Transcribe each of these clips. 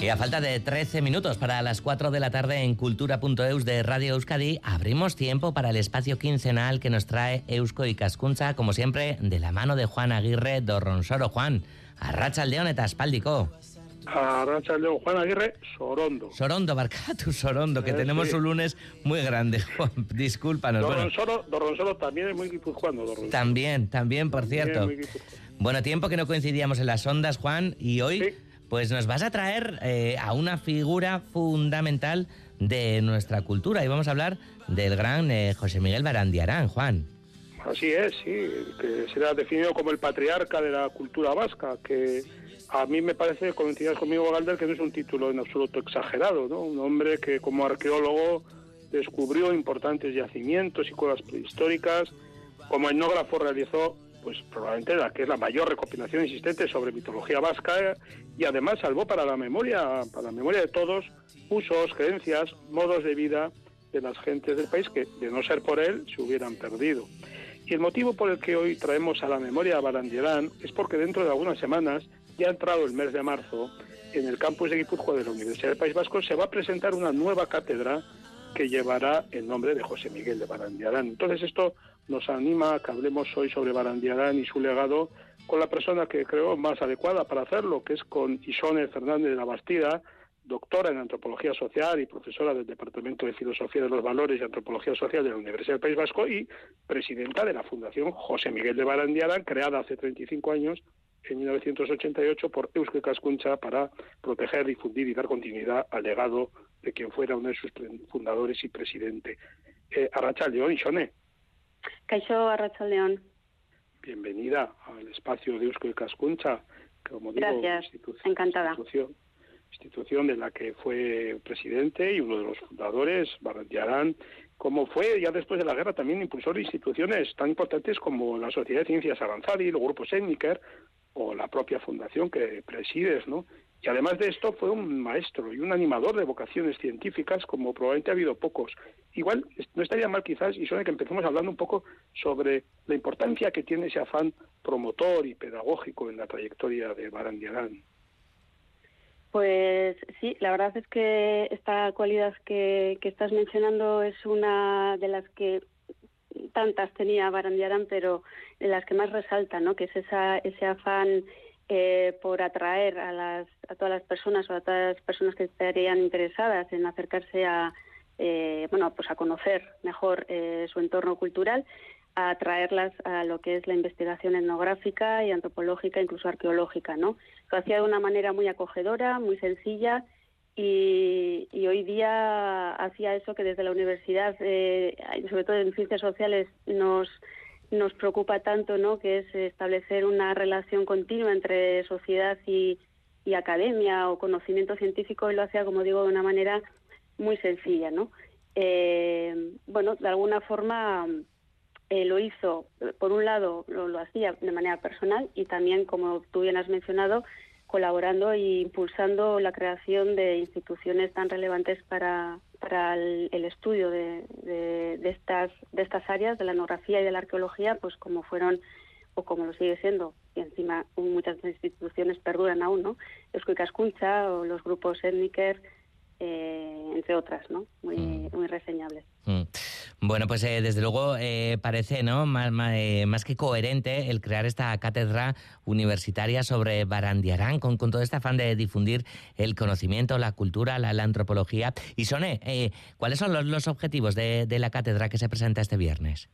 Y a falta de 13 minutos para las 4 de la tarde en cultura.eus de Radio Euskadi, abrimos tiempo para el espacio quincenal que nos trae Eusko y Cascuncha, como siempre, de la mano de Juan Aguirre Dorronsoro. Juan, arracha el león espaldico. Arracha el león, Juan Aguirre Sorondo. Sorondo, Barcatu Sorondo, que tenemos un lunes muy grande, Juan, discúlpanos. Dorronsoro, Dorronsoro también es muy guipuzcoano, También, también, por cierto. Bueno, tiempo que no coincidíamos en las ondas, Juan, y hoy... Pues nos vas a traer eh, a una figura fundamental de nuestra cultura y vamos a hablar del gran eh, José Miguel Barandiarán, Juan. Así es, sí, que será definido como el patriarca de la cultura vasca, que a mí me parece, coincidirás conmigo, Galder, que no es un título en absoluto exagerado, ¿no? Un hombre que como arqueólogo descubrió importantes yacimientos y cuevas prehistóricas, como etnógrafo realizó pues probablemente la que es la mayor recopilación existente sobre mitología vasca y además salvó para la memoria, para la memoria de todos, usos, creencias, modos de vida de las gentes del país que de no ser por él se hubieran perdido. Y el motivo por el que hoy traemos a la memoria a Barandierán es porque dentro de algunas semanas, ya ha entrado el mes de marzo, en el campus de Guipúzcoa de la Universidad del País Vasco se va a presentar una nueva cátedra que llevará el nombre de José Miguel de Barandiarán. Entonces esto nos anima a que hablemos hoy sobre Barandiarán y su legado con la persona que creo más adecuada para hacerlo, que es con Isone Fernández de la Bastida, doctora en Antropología Social y profesora del Departamento de Filosofía de los Valores y Antropología Social de la Universidad del País Vasco y presidenta de la Fundación José Miguel de Barandiarán, creada hace 35 años, en 1988, por Eusko Cascuncha para proteger, difundir y dar continuidad al legado de quien fuera uno de sus fundadores y presidente. Eh, Arracha León, Isone. Caixo Arrachaldeón. Bienvenida al espacio de Eusko y Cascuncha. Como digo, Gracias, institución, encantada. Institución, de la que fue presidente y uno de los fundadores, Barrantiarán, como fue ya después de la guerra también impulsor de instituciones tan importantes como la Sociedad de Ciencias Avanzadas y los grupos Étniker o la propia fundación que presides, ¿no? Y además de esto fue un maestro y un animador de vocaciones científicas como probablemente ha habido pocos. Igual no estaría mal quizás, y suena que empecemos hablando un poco sobre la importancia que tiene ese afán promotor y pedagógico en la trayectoria de Barandiarán. Pues sí, la verdad es que esta cualidad que, que estás mencionando es una de las que tantas tenía Barandiarán, pero de las que más resalta, ¿no? que es esa, ese afán eh, por atraer a, las, a todas las personas o a todas las personas que estarían interesadas en acercarse a, eh, bueno, pues a conocer mejor eh, su entorno cultural, a atraerlas a lo que es la investigación etnográfica y antropológica, incluso arqueológica, ¿no? Lo hacía de una manera muy acogedora, muy sencilla y, hoy día hacía eso que desde la universidad, sobre todo en ciencias sociales, nos nos preocupa tanto, ¿no? Que es establecer una relación continua entre sociedad y, academia o conocimiento científico y lo hacía, como digo, de una manera muy sencilla, ¿no? Eh, bueno, de alguna forma eh, lo hizo, por un lado, lo, lo, hacía de manera personal y también, como tú bien has mencionado, colaborando e impulsando la creación de instituciones tan relevantes para, para el, estudio de, de, estas, de estas áreas, de la etnografía y de la arqueología, pues como fueron o como lo sigue siendo, y encima muchas instituciones perduran aún, ¿no? Eusko o los grupos Etniker, eh, entre otras, ¿no? Muy, mm. muy reseñables. Bueno, pues eh, desde luego eh, parece ¿no? Eh, más, que coherente el crear esta cátedra universitaria sobre Barandiarán con, con todo este afán de difundir el conocimiento, la cultura, la, antropología. Y Sone, ¿cuáles son los, objetivos de, la cátedra que se presenta este viernes?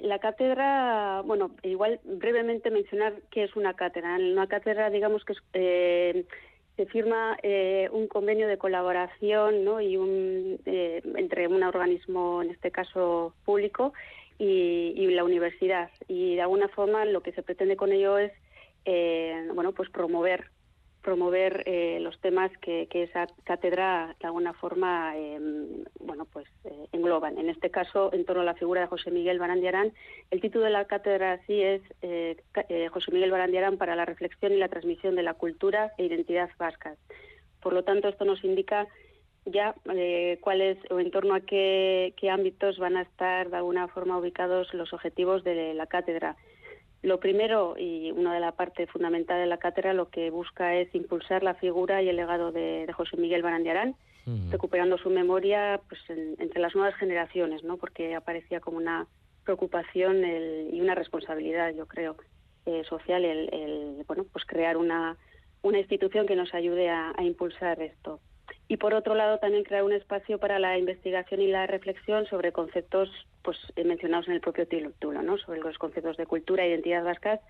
la cátedra, bueno, igual brevemente mencionar qué es una cátedra. Una cátedra, digamos que es se firma eh, un convenio de colaboración ¿no? y un, eh, entre un organismo, en este caso público, y, la universidad. Y de alguna forma lo que se pretende con ello es eh, bueno, pues promover promover eh, los temas que, esa cátedra de alguna forma em, bueno pues eh, En este caso, en torno a la figura de José Miguel Barandiarán, el título de la cátedra así es eh, José Miguel Barandiarán para la reflexión y la transmisión de la cultura e identidad vascas. Por lo tanto, esto nos indica ya cuáles o en torno a qué, qué ámbitos van a estar de alguna forma ubicados los objetivos de la cátedra Lo primero, y una de la parte fundamental de la cátedra, lo que busca es impulsar la figura y el legado de, José Miguel Barandiarán, recuperando su memoria pues, entre las nuevas generaciones, ¿no? porque aparecía como una preocupación y una responsabilidad, yo creo, eh, social el, bueno, pues crear una, una institución que nos ayude a, impulsar esto. Y por otro lado, también crear un espacio para la investigación y la reflexión sobre conceptos pues mencionados en el propio título, ¿no? sobre los conceptos de cultura e identidad vascas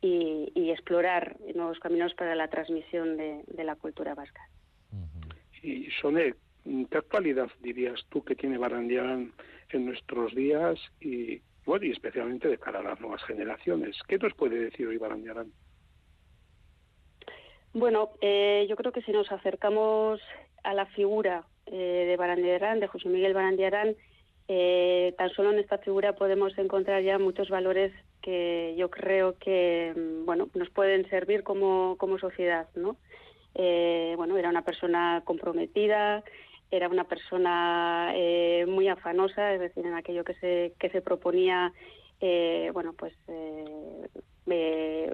y, explorar nuevos caminos para la transmisión de, la cultura vasca. Y Soné, ¿qué actualidad dirías tú que tiene Barandiarán en nuestros días y, bueno, y especialmente de cara a las nuevas generaciones? ¿Qué nos puede decir hoy Barandiarán? Bueno, eh, yo creo que si nos acercamos a la figura eh, de Barandiarán, de José Miguel Barandiarán, eh, tan solo en esta figura podemos encontrar ya muchos valores que yo creo que mm, bueno nos pueden servir como, como sociedad, ¿no? bueno, era una persona comprometida, era una persona muy afanosa, es decir, en aquello que se, que se proponía, bueno, pues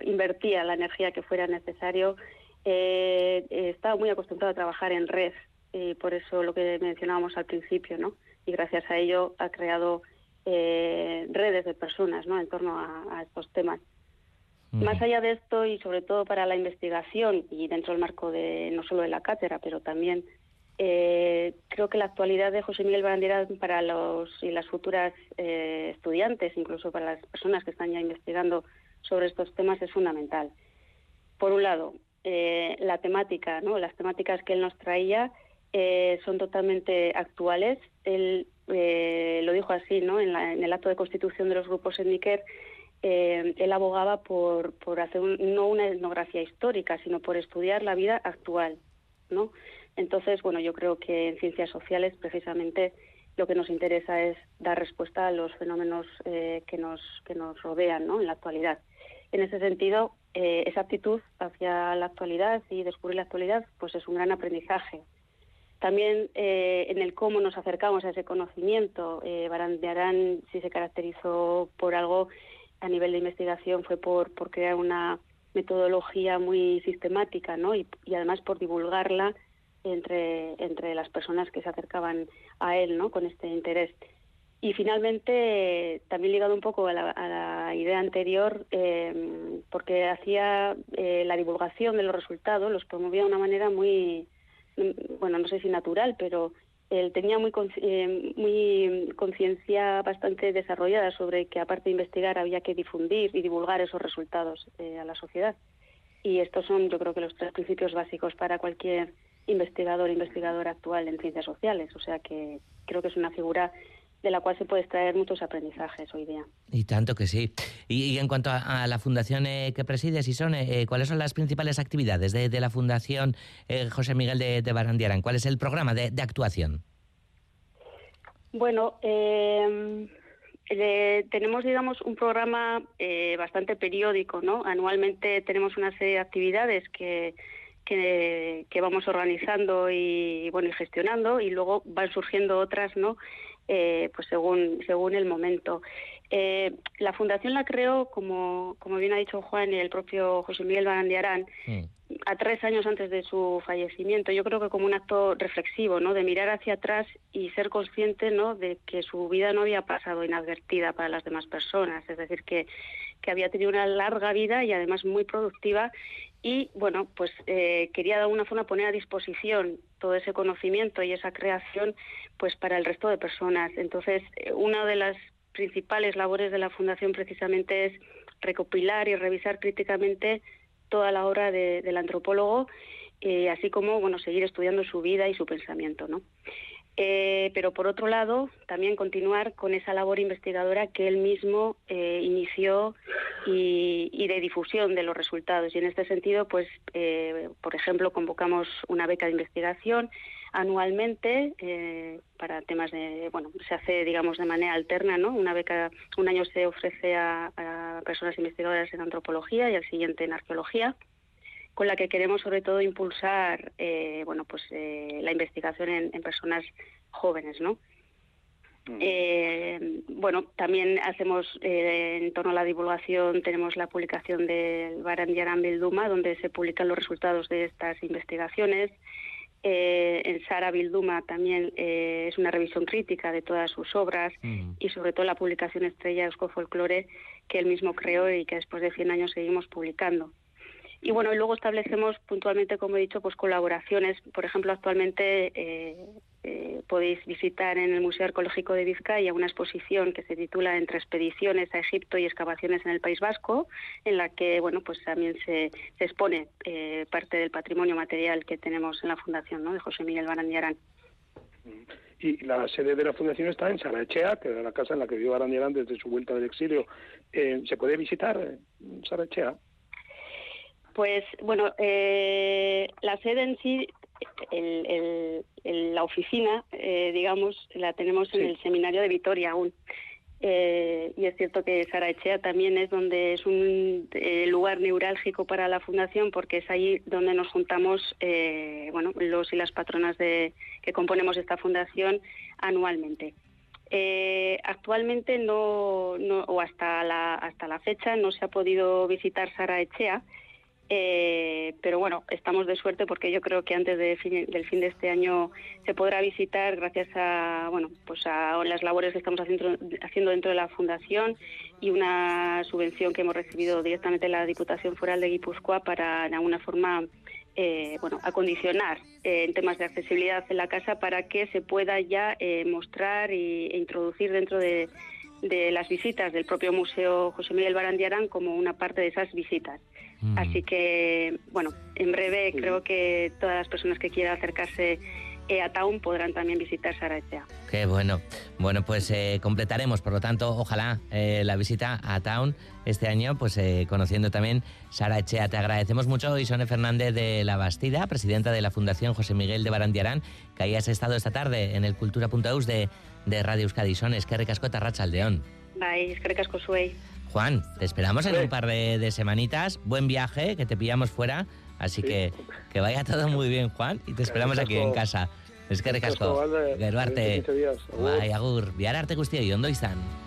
invertía la energía que fuera necesario eh, estaba muy acostumbrado a trabajar en red, y por eso lo que mencionábamos al principio, ¿no? Y gracias a ello ha creado eh, redes de personas, ¿no? En torno a, estos temas. Más allá de esto y sobre todo para la investigación y dentro del marco de no solo de la cátedra, pero también eh, creo que la actualidad de José Miguel Bandera para los y las futuras eh, estudiantes, incluso para las personas que están ya investigando sobre estos temas, es fundamental. Por un lado, eh, la temática, ¿no? Las temáticas que él nos traía eh, son totalmente actuales. Él eh, lo dijo así, ¿no? En, el acto de constitución de los grupos en Níker, él abogaba por, por hacer no una etnografía histórica, sino por estudiar la vida actual, ¿no? Entonces, bueno, yo creo que en ciencias sociales precisamente lo que nos interesa es dar respuesta a los fenómenos que nos que nos rodean, ¿no? En la actualidad. En ese sentido, eh, esa actitud hacia la actualidad y descubrir la actualidad, pues es un gran aprendizaje. También eh, en el cómo nos acercamos a ese conocimiento, eh, Barandiarán si se caracterizó por algo a nivel de investigación fue por, crear una metodología muy sistemática, ¿no? Y, y, además por divulgarla entre, entre las personas que se acercaban a él, ¿no? Con este interés. Y finalmente, también ligado un poco a la, idea anterior, em, porque hacía eh, la divulgación de los resultados, los promovía de una manera muy, bueno, no sé si natural, pero él tenía muy, eh, muy conciencia bastante desarrollada sobre que aparte de investigar había que difundir y divulgar esos resultados eh, a la sociedad. Y estos son, yo creo que los tres principios básicos para cualquier investigador investigadora actual en ciencias sociales. O sea que creo que es una figura de la cual se puede extraer muchos aprendizajes hoy día. Y tanto que sí. Y, en cuanto a, la fundación eh, que presides, Isone, eh, eh, ¿cuáles son las principales actividades de, la Fundación José Miguel de, de, Barandiarán? ¿Cuál es el programa de, actuación? Bueno, tenemos, digamos, un programa bastante periódico, ¿no? Anualmente tenemos una serie de actividades que, que, que, vamos organizando y bueno y gestionando y luego van surgiendo otras no eh, pues según, según el momento. Eh, la fundación la creó, como, como bien ha dicho Juan y el propio José Miguel Barandiarán, mm. a tres años antes de su fallecimiento. Yo creo que como un acto reflexivo, ¿no? De mirar hacia atrás y ser consciente, ¿no? De que su vida no había pasado inadvertida para las demás personas. Es decir, que, que había tenido una larga vida y además muy productiva y bueno, pues eh, quería de alguna forma poner a disposición todo ese conocimiento y esa creación pues para el resto de personas. Entonces, eh, una de las principales labores de la Fundación precisamente es recopilar y revisar críticamente toda la obra del antropólogo, eh, así como bueno seguir estudiando su vida y su pensamiento, ¿no? Eh, pero por otro lado, también continuar con esa labor investigadora que él mismo eh, inició y, de difusión de los resultados. Y en este sentido, pues, eh, por ejemplo, convocamos una beca de investigación anualmente para temas de, bueno, se hace, digamos, de manera alterna, ¿no? Una beca, un año se ofrece a, a personas investigadoras en antropología y al siguiente en arqueología con la que queremos sobre todo impulsar eh, bueno pues eh, la investigación en, personas jóvenes no Mm. Eh, bueno, también hacemos eh, en torno a la divulgación, tenemos la publicación del Barandiaran Bilduma, donde se publican los resultados de estas investigaciones. Eh, en Sara Bilduma también es una revisión crítica de todas sus obras mm. y sobre todo la publicación estrella Eusko Folklore que él mismo creó y que después de 100 años seguimos publicando. Y bueno, y luego establecemos puntualmente, como he dicho, pues colaboraciones. Por ejemplo, actualmente eh, eh, podéis visitar en el Museo Arqueológico de Vizcaya una exposición que se titula Entre expediciones a Egipto y excavaciones en el País Vasco, en la que bueno, pues también se, expone eh, parte del patrimonio material que tenemos en la fundación, ¿no? De José Miguel Barandiarán. Y la sede de la fundación está en Sarachea, que era la casa en la que vivió Barandiarán desde su vuelta del exilio. ¿Se puede visitar Sarachea? Pues bueno, eh, la sede en sí, la oficina, eh, digamos, la tenemos en el seminario de Vitoria aún. Eh, y es cierto que Saraechea también es donde es un lugar neurálgico para la fundación porque es ahí donde nos juntamos bueno los y las patronas de que componemos esta fundación anualmente. actualmente no, no, o hasta la hasta la fecha no se ha podido visitar Saraechea eh, pero bueno, estamos de suerte porque yo creo que antes del fin de este año se podrá visitar gracias a bueno pues a las labores que estamos haciendo, haciendo dentro de la fundación y una subvención que hemos recibido directamente de la Diputación Foral de Guipúzcoa para de alguna forma eh, bueno acondicionar eh, en temas de accesibilidad en la casa para que se pueda ya mostrar e introducir dentro de de las visitas del propio Museo José Miguel Barandiarán como una parte de esas visitas. Mm. Así que, bueno, en breve creo que todas las personas que quieran acercarse eh, a Town podrán también visitar Sarachea. Qué bueno. Bueno, pues eh, completaremos, por lo tanto, ojalá eh, la visita a Town este año, pues conociendo también Sarachea. Te agradecemos mucho, Isone Fernández de la Bastida, presidenta de la Fundación José Miguel de Barandiarán, que hayas estado esta tarde en el cultura.eus de de Radio Euskadi. Son es que recasco Tarracha Aldeón. Bye, es que recasco. Juan, te esperamos en un par de, semanitas. Buen viaje, que te pillamos fuera. Así que que vaya todo muy bien, Juan, y te esperamos aquí en casa. Es que recasco. Geruarte. Bai, agur. Bihar arte guztioi, ondo izan.